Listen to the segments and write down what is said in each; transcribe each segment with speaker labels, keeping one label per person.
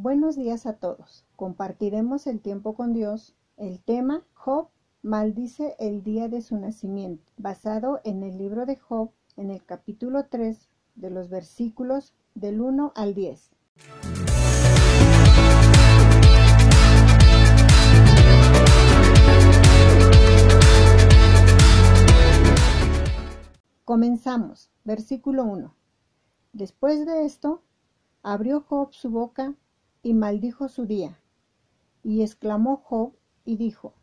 Speaker 1: Buenos días a todos. Compartiremos el tiempo con Dios. El tema Job maldice el día de su nacimiento, basado en el libro de Job en el capítulo 3 de los versículos del 1 al 10. Comenzamos. Versículo 1. Después de esto, abrió Job su boca y maldijo su día. Y exclamó Job y dijo,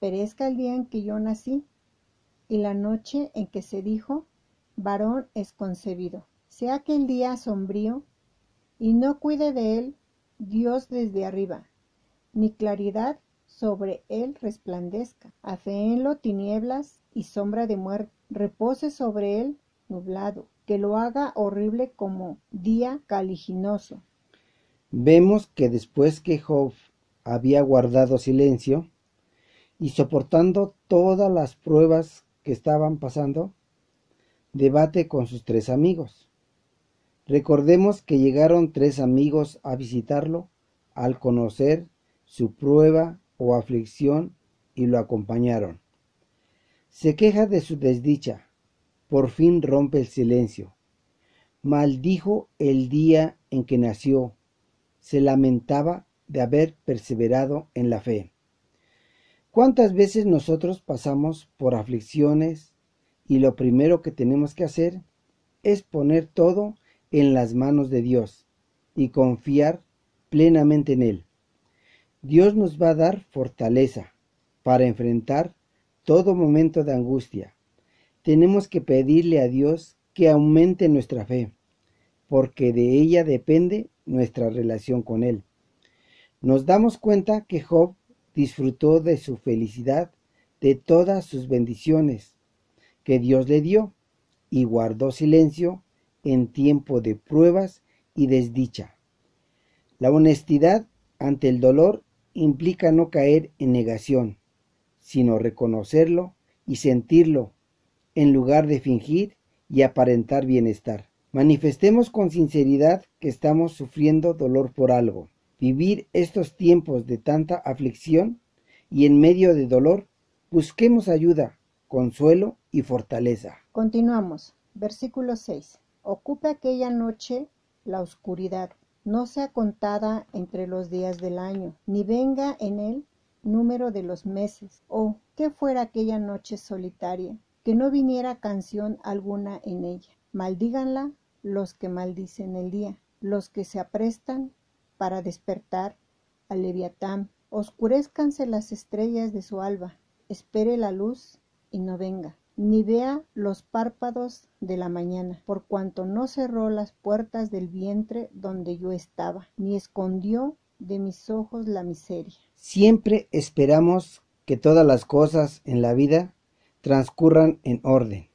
Speaker 1: Perezca el día en que yo nací, y la noche en que se dijo, varón es concebido. Sea aquel día sombrío, y no cuide de él Dios desde arriba, ni claridad sobre él resplandezca. Aféenlo tinieblas y sombra de muerte, repose sobre él nublado, que lo haga horrible como día caliginoso.
Speaker 2: Vemos que después que Job había guardado silencio y soportando todas las pruebas que estaban pasando, debate con sus tres amigos. Recordemos que llegaron tres amigos a visitarlo al conocer su prueba o aflicción y lo acompañaron. Se queja de su desdicha, por fin rompe el silencio. Maldijo el día en que nació, se lamentaba de haber perseverado en la fe. ¿Cuántas veces nosotros pasamos por aflicciones y lo primero que tenemos que hacer es poner todo en las manos de Dios y confiar plenamente en Él? Dios nos va a dar fortaleza para enfrentar todo momento de angustia. Tenemos que pedirle a Dios que aumente nuestra fe, porque de ella depende nuestra relación con Él. Nos damos cuenta que Job disfrutó de su felicidad, de todas sus bendiciones que Dios le dio, y guardó silencio en tiempo de pruebas y desdicha. La honestidad ante el dolor implica no caer en negación, sino reconocerlo y sentirlo, en lugar de fingir y aparentar bienestar. Manifestemos con sinceridad que estamos sufriendo dolor por algo. Vivir estos tiempos de tanta aflicción y en medio de dolor, busquemos ayuda, consuelo y fortaleza.
Speaker 1: Continuamos. Versículo 6. Ocupe aquella noche la oscuridad, no sea contada entre los días del año, ni venga en él número de los meses. Oh, que fuera aquella noche solitaria, que no viniera canción alguna en ella. Maldíganla los que maldicen el día, los que se aprestan para despertar al leviatán. Oscurezcanse las estrellas de su alba, espere la luz y no venga, ni vea los párpados de la mañana, por cuanto no cerró las puertas del vientre donde yo estaba, ni escondió de mis ojos la miseria.
Speaker 2: Siempre esperamos que todas las cosas en la vida transcurran en orden.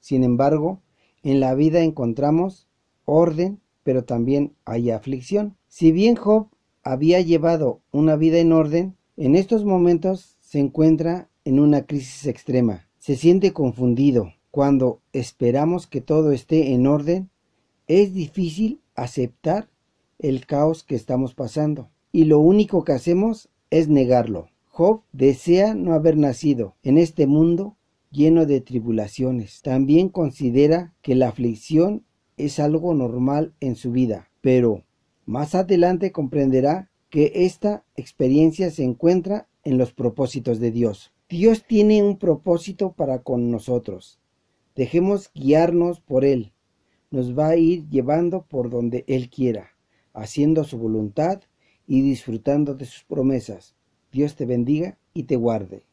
Speaker 2: Sin embargo, en la vida encontramos orden, pero también hay aflicción. Si bien Job había llevado una vida en orden, en estos momentos se encuentra en una crisis extrema. Se siente confundido. Cuando esperamos que todo esté en orden, es difícil aceptar el caos que estamos pasando. Y lo único que hacemos es negarlo. Job desea no haber nacido en este mundo lleno de tribulaciones. También considera que la aflicción es algo normal en su vida, pero más adelante comprenderá que esta experiencia se encuentra en los propósitos de Dios. Dios tiene un propósito para con nosotros. Dejemos guiarnos por Él. Nos va a ir llevando por donde Él quiera haciendo su voluntad y disfrutando de sus promesas. Dios te bendiga y te guarde.